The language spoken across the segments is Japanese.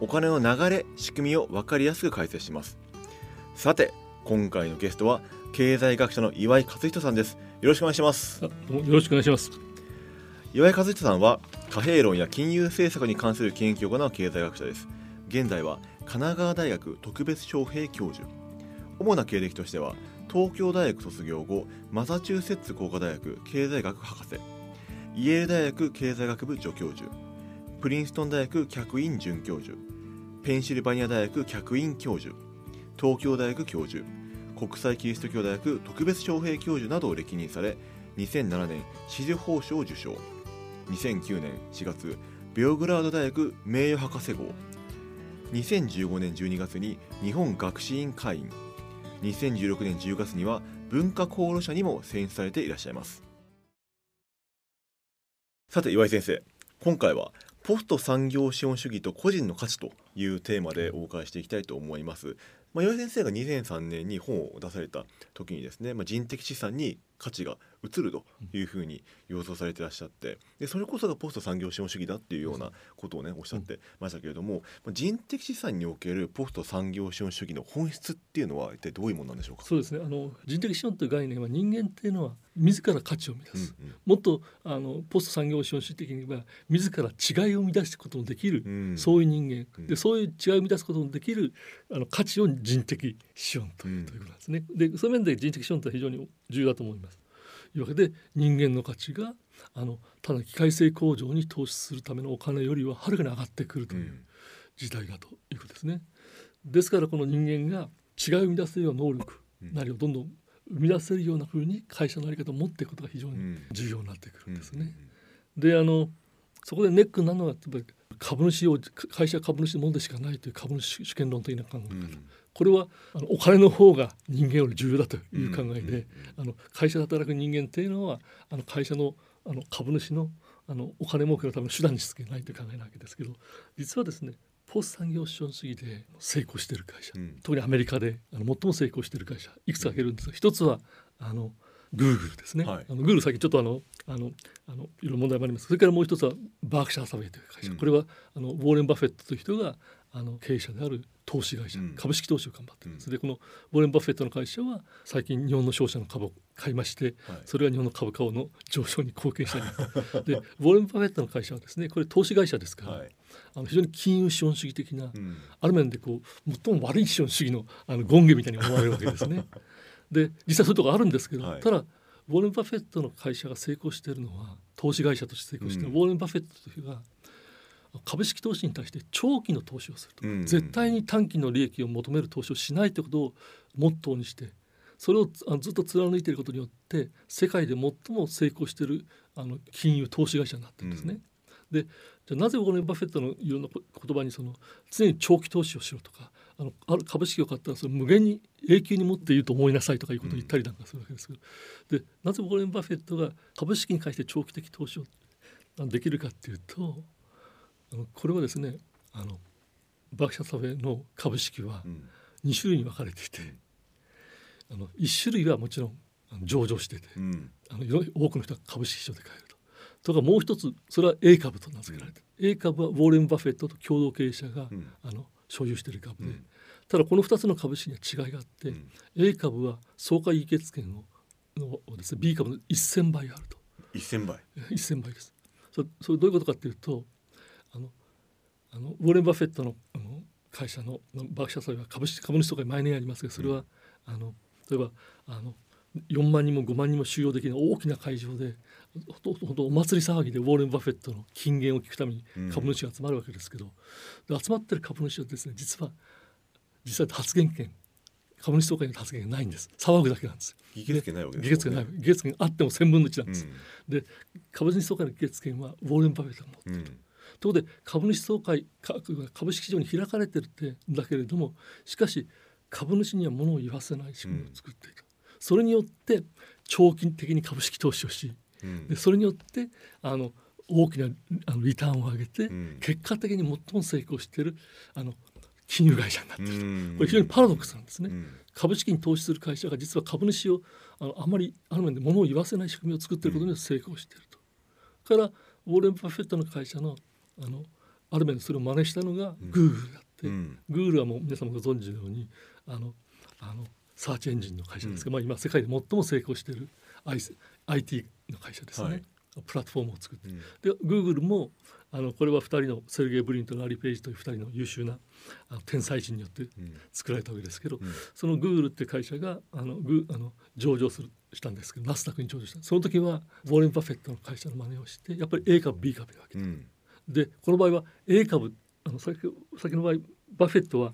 お金の流れ仕組みを分かりやすく解説します。さて今回のゲストは経済学者の岩井和人さんです。よろしくお願いします。よろしくお願いします。岩井和人さんは貨幣論や金融政策に関する研究を行う経済学者です。現在は神奈川大学特別招聘教授。主な経歴としては東京大学卒業後マサチューセッツ工科大学経済学博士。イェール大学経済学部助教授。プリンストン大学客員准教授ペンシルバニア大学客員教授東京大学教授国際キリスト教大学特別招聘教授などを歴任され2007年紫綬褒章を受賞2009年4月ベオグラード大学名誉博士号。2015年12月に日本学士院会員。2016年10月には文化功労者にも選出されていらっしゃいます。さて岩井先生今回はポスト産業資本主義と個人の価値というテーマでお伺いしていきたいと思います。まあ、岩井先生が2003年に本を出された時にですね、まあ、人的資産に価値が移るというふうに予想されていらっしゃってでそれこそがポスト産業資本主義だっていうようなことをねおっしゃってましたけれども、まあ、人的資産におけるポスト産業資本主義の本質っていうのは一体どういうものなんでしょうか？そうですね。あの人的資本という概念は人間っていうのは自ら価値を生み出す、うんうん、もっとあのポスト産業資本主義的には自ら違いを生み出すことのできる、うん、そういう人間、うん、でそういう違いを生み出すことのできるあの価値を人的資本という,、ということなんですね。でそういう面で人的資本って非常に重要だと思います。いうわけで人間の価値があのただ機械性工場に投資するためのお金よりははるかに上がってくるという時代だということですね。ですからこの人間が違いを生み出せるような能力なりをどんどん生み出せるようなふうに会社の在り方を持っていくことが非常に重要になってくるんですね。であのそこでネックになるのは株主を会社株主のものでしかないという株主主権論的な考え方、うん、これはあのお金の方が人間より重要だという考えで、あの会社で働く人間っていうのはあの会社のあの株主のあのお金儲けのための手段にしかないという考えなわけですけど実はですねポスト産業資本主義で成功している会社、うん、特にアメリカであの最も成功している会社いくつか挙げるんですが一つはあのグーグルですね、はい、あのグーグル先ちょっとあのあのあのいろいろ問題もあります。それからもう一つはバークシャー・サウェイという会社、うん、これはあのウォーレン・バフェットという人があの経営者である投資会社、うん、株式投資を頑張ってる。ん。です、でこのウォーレン・バフェットの会社は最近日本の商社の株を買いまして、はい、それが日本の株価の上昇に貢献したり。でウォーレン・バフェットの会社はですねこれ投資会社ですから、はい、あの非常に金融資本主義的な、うん、ある面でこう最も悪い資本主義のあの権下みたいに思われるわけですね。で実際そういうところあるんですけど、はい、ただウォーレン・バフェットの会社が成功しているのは投資会社として成功している、うん、ウォーレン・バフェットという人が株式投資に対して長期の投資をすると、うん、絶対に短期の利益を求める投資をしないということをモットーにしてそれをずっと貫いていることによって世界で最も成功しているあの金融投資会社になってるんですね。うん、でじゃなぜウォーレン・バフェットのいろんな言葉にその常に長期投資をしろとかあのある株式を買ったらそれ無限に永久に持っていると思いなさいとかいうことを言ったりなんかするわけですけど、うん、でなぜウォーレン・バフェットが株式に関して長期的投資をできるかっていうとこれはですねあのバークシャーサェの株式は2種類に分かれていて、うん、あの1種類はもちろん上場してて、うん、あの多くの人が株式市場で買えると。とかもう一つそれは A 株と名付けられて、うん、A 株はウォーレン・バフェットと共同経営者が、あの所有している株で、ただこの2つの株式には違いがあって、A 株は総会議決権をのですね B 株の1000倍あると。1000倍 ?1000 倍です。それそれどういうことかっていうとあのウォーレン・バフェットのあの会社のバークシャーサイは株式株主とか毎年ありますがそれは、あの例えばあの4万人も5万人も収容できる大きな会場でほとお祭り騒ぎでウォーレン・バフェットの金言を聞くために株主が集まるわけですけど、うん、集まってる株主はですね実は実際発言権株主総会の発言がないんです。騒ぐだけなんです。議決権ないわけです、ね、議決権ない議決権あっても1000分の1なんです、うん、で株主総会の議決権はウォーレン・バフェットが持ってる、うんところで株主総会株式市場に開かれてるってだけれどもしかし株主には物を言わせない仕組みを作っていく、うん、それによって長期的に株式投資をし、うん、でそれによってあの大きなあのリターンを上げて、うん、結果的に最も成功しているあの金融会社になっていると、これ非常にパラドックスなんですね。株式に投資する会社が実は株主をあのあまりある面で物を言わせない仕組みを作っていることに成功していると。からウォーレン・バフェットの会社のあのある面でそれを真似したのがグーグルだって、グーグルはもう皆様ご存知のようにあのあのサーチエンジンの会社ですけど、まあ、今世界で最も成功している IT の会社ですね、はい、プラットフォームを作って、うん、でグーグルもあのこれは2人のセルゲイ・ブリンとラリー・ペイジという2人の優秀なあの天才人によって作られたわけですけど、うん、そのグーグルって会社があのグあの上場するしたんですけどナスダックに上場した。その時はウォーレン・バフェットの会社の真似をしてやっぱり A 株 B 株に分けた、うん、でこの場合は A 株あの先先の場合バフェットは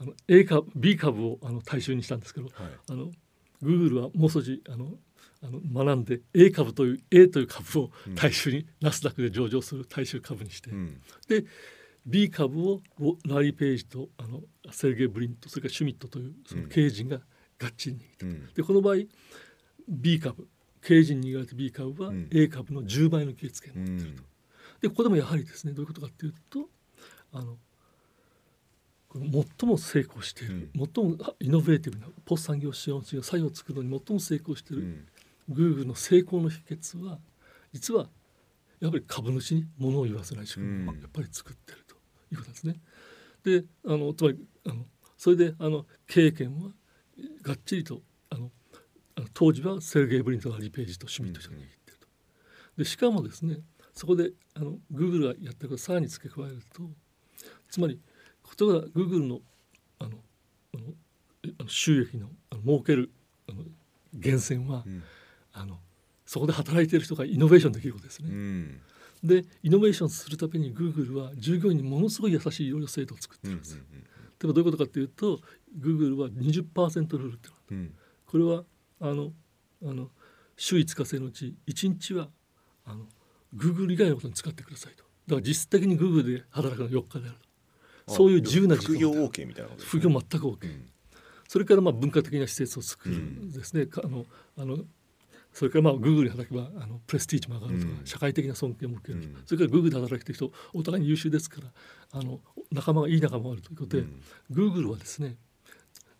あの A 株 B 株をあの対象にしたんですけど、はい、あのグーグルはもう少しあのあの学んで A 株という A という株を対象に、うん、ナスダックで上場する大衆株にして、うん、で B 株をラリー・ペイジとあのセルゲイ・ブリントそれからシュミットというその経営陣ががっちり握って、うん、でこの場合 B 株経営陣に握られた B 株は A 株の10倍の気付けになっていると。でここでもやはりですねどういうことかというとあの最も成功している、うん、最もイノベーティブなポス産業資本主義が作用を作るのに最も成功している、グーグルの成功の秘訣は実はやっぱり株主に物を言わせない仕組みをやっぱり作ってるということですね。であのつまりあのそれであの経営権はがっちりとあの当時はセルゲイ・ブリントのリページとシュミット氏が握ってると。でしかもですねそこであのグーグルがやったことをさらに付け加えるとつまりことがグーグルのあのあの収益のあの儲けるあの源泉は、うん、あのそこで働いている人がイノベーションできることですね。うん、でイノベーションするためにグーグルは従業員にものすごい優しいいろいろ制度を作ってるんです。よ。例えばどういうことかというとグーグルは20%ルールっていうの。うん、これはあのあの週5日制のうち1日はあのグーグル以外のことに使ってくださいと。だから実質的にグーグルで働くのは4日であると。そういう自由な時間副業 OK みたいなこと、ね、副業全く OK、うん、それからまあ文化的な施設を作るですね、うん、あのあのそれからまあグーグルで働けばあのプレスティージも上がるとか、うん、社会的な尊敬も受ける、うん、それからグーグルで働いてる人お互いに優秀ですからあの仲間がいい仲間があるということで、グーグルはですね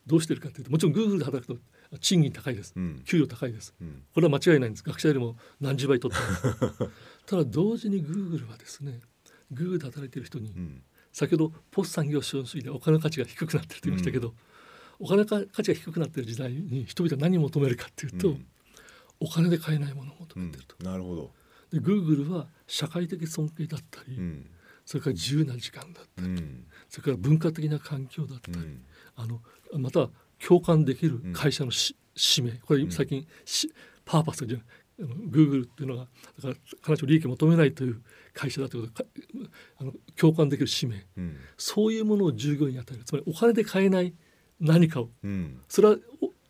どうしてるかというともちろんグーグルで働くと賃金高いです、給料高いです、これは間違いないんです。学者よりも何十倍取って ただ同時にグーグルはですねグーグルで働いてる人に、先ほどポスト産業資本主義でお金の価値が低くなってると言いましたけど、お金価値が低くなってる時代に人々は何を求めるかっていうと、お金で買えないものを求めてると。なるほど。でグーグルは社会的尊敬だったり、それから自由な時間だったり、それから文化的な環境だったり、あのまた共感できる会社のし、使命これ最近、パーパスじゃグーグルっていうのがだから彼女利益を求めないという会社だということあの共感できる使命、うん、そういうものを従業員に与える。つまりお金で買えない何かを、うん、それは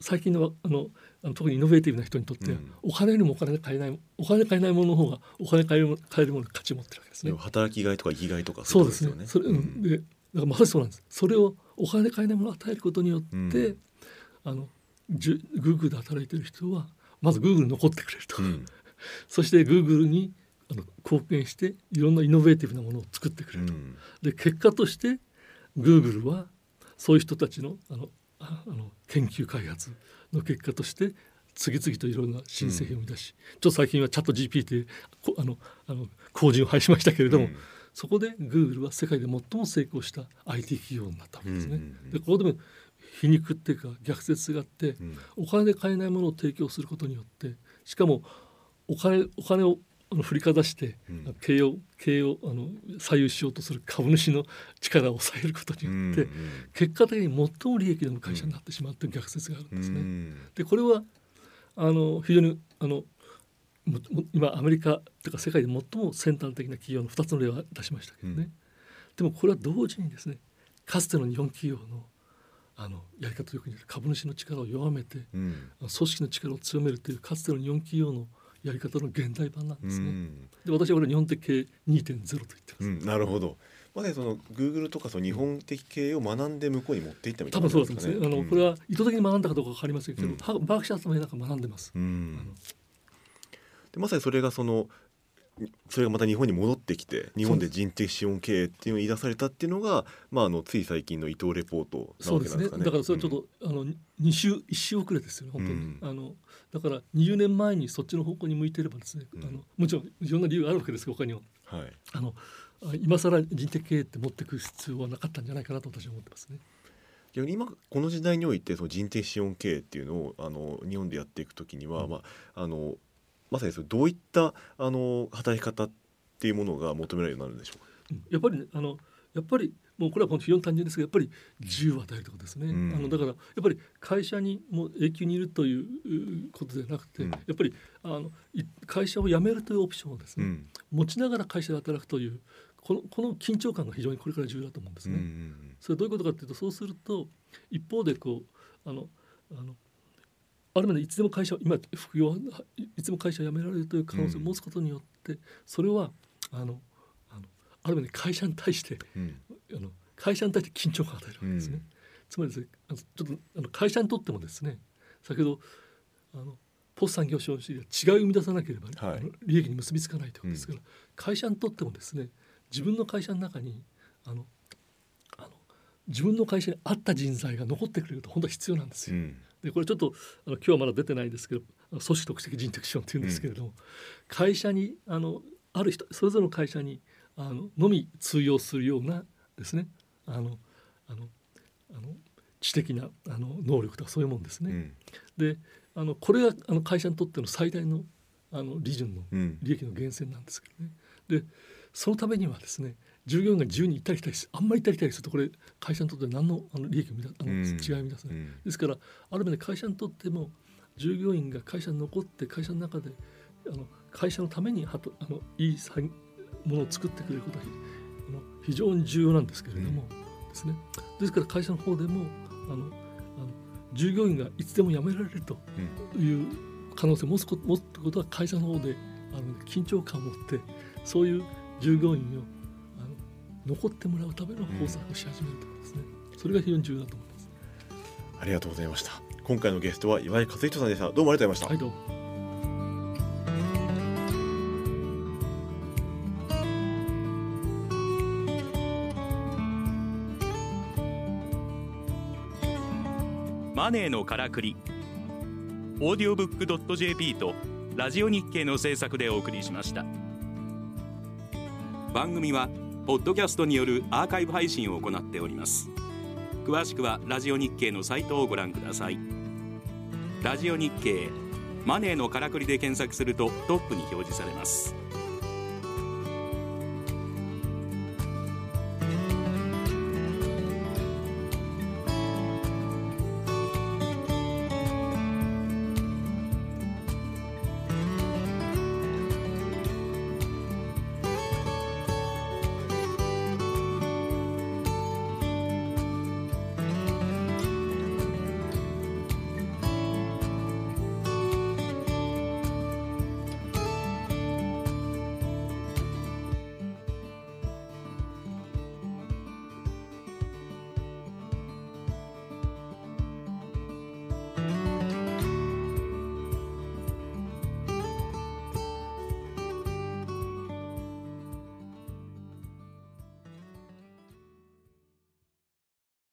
最近のあの特にイノベーティブな人にとっては、うん、お金よりもお金で買えないお金で買えないものの方がお金で買える買えるものの価値を持ってるわけですね。働きがいとか生きがいとかそうですね。それ、うん、でだからまさにそうなんです。それをお金で買えないものを与えることによって、あのグーグルで働いてる人はまずグーグルに残ってくれると、うん、そしてグーグルにあの貢献していろんなイノベーティブなものを作ってくれると、うん、で結果としてグーグルはそういう人たちのあのあの研究開発の結果として次々といろんな新製品を生み出し、うん、ちょっと最近はチャット GPT あのあの後陣を拝しましたけれども、うん、そこでグーグルは世界で最も成功した IT 企業になったわけですね。うんうんうん、でここでも皮肉っていうか逆説があって、うん、お金で買えないものを提供することによってしかもお金お金をあの振りかざして、うん、経営を経営をあの左右しようとする株主の力を抑えることによって、うんうん、結果的に最も利益の会社になってしまうという逆説があるんですね。うん、でこれはあの非常にあの今アメリカとか世界で最も先端的な企業の2つの例を出しましたけどね、うん、でもこれは同時にですねかつての日本企業のあのやり方よく株主の力を弱めて、うん、組織の力を強めるというかつての日本企業のやり方の現代版なんですね。で私はこれ日本的経営2.0と言ってます、うん、なるほど。まさにそのグーグルとかその日本的経営を学んで向こうに持っていったみたいな、ね、多分そうですね。あの、これは意図的に学んだかどうかわかりませんけど、うん、バークシャーさんもなんか学んでます。でまさにそれがそのそれがまた日本に戻ってきて日本で人的資本経営っていうのを言い出されたっていうのが、まあ、あのつい最近の伊藤レポートなわけなんですかね。だからそれはちょっと、うん、あの2週1週遅れですよね本当に、うん、あのだから20年前にそっちの方向に向いてればですね、うん、あのもちろんいろんな理由があるわけです他には。はい、あの今更人的経営って持っていく必要はなかったんじゃないかなと私は思ってますね。逆に今この時代においてその人的資本経営っていうのをあの日本でやっていくときには、まああのまさにそれどういったあの働き方っていうものが求められるようになるんでしょうか、やっぱり、ね、あのやっぱりもうこれは非常に単純ですがやっぱり自由を与えるところですね、うん、あのだからやっぱり会社にもう永久にいるということではなくて、うん、やっぱりあの会社を辞めるというオプションをですね、うん、持ちながら会社で働くというこのこの緊張感が非常にこれから重要だと思うんですね。うんうんうん、それはどういうことかというとそうすると一方でこうあのあのあるまでいつでも会社今副業いつでも会社を辞められるという可能性を持つことによって、それはあのあのあるまで会社に対して、うん、あの会社に対して緊張感を与えるわけですね。うん、つまりですねあのちょっとあの会社にとってもですね先ほどあのポスト産業資本主義は違いを生み出さなければ、はい、利益に結びつかないということですから、うん、会社にとってもですね自分の会社の中にあのあの自分の会社に合った人材が残ってくれると本当は必要なんですよ。うんでこれちょっとあの今日はまだ出てないんですけど組織特色人的資本っていうんですけれども、うん、会社にあのある人それぞれの会社にあののみ通用するようなですねあのあのあの知的なあの能力とかそういうもんですね。うん、であのこれがあの会社にとっての最大のあの利潤の利益の源泉なんですけどね。でそのためにはですね従業員が自由に行ったり来たりあんまり行ったり来たりするとこれ会社にとって何のあの利益をあの、うん、違いを生み出す、うん、ですからある意味で会社にとっても従業員が会社に残って会社の中であの会社のためにはとあのいいものを作ってくれることはあの非常に重要なんですけれども、うん、ですね。ですから会社の方でもあのあの従業員がいつでも辞められるという可能性を持つこと持つことは会社の方であの緊張感を持ってそういう従業員を残ってもらうための方策をし始めるとですね、うん、それが非常に重要だと思います。ありがとうございました。今回のゲストは岩井和人さんでした。どうもありがとうございました、はい、どうも。マネーのからくり。オーディオブックドット JP とラジオ日経の制作でお送りしました。番組はポッドキャストによるアーカイブ配信を行っております。詳しくはラジオ日経のサイトをご覧ください。ラジオ日経マネーのからくりで検索するとトップに表示されます。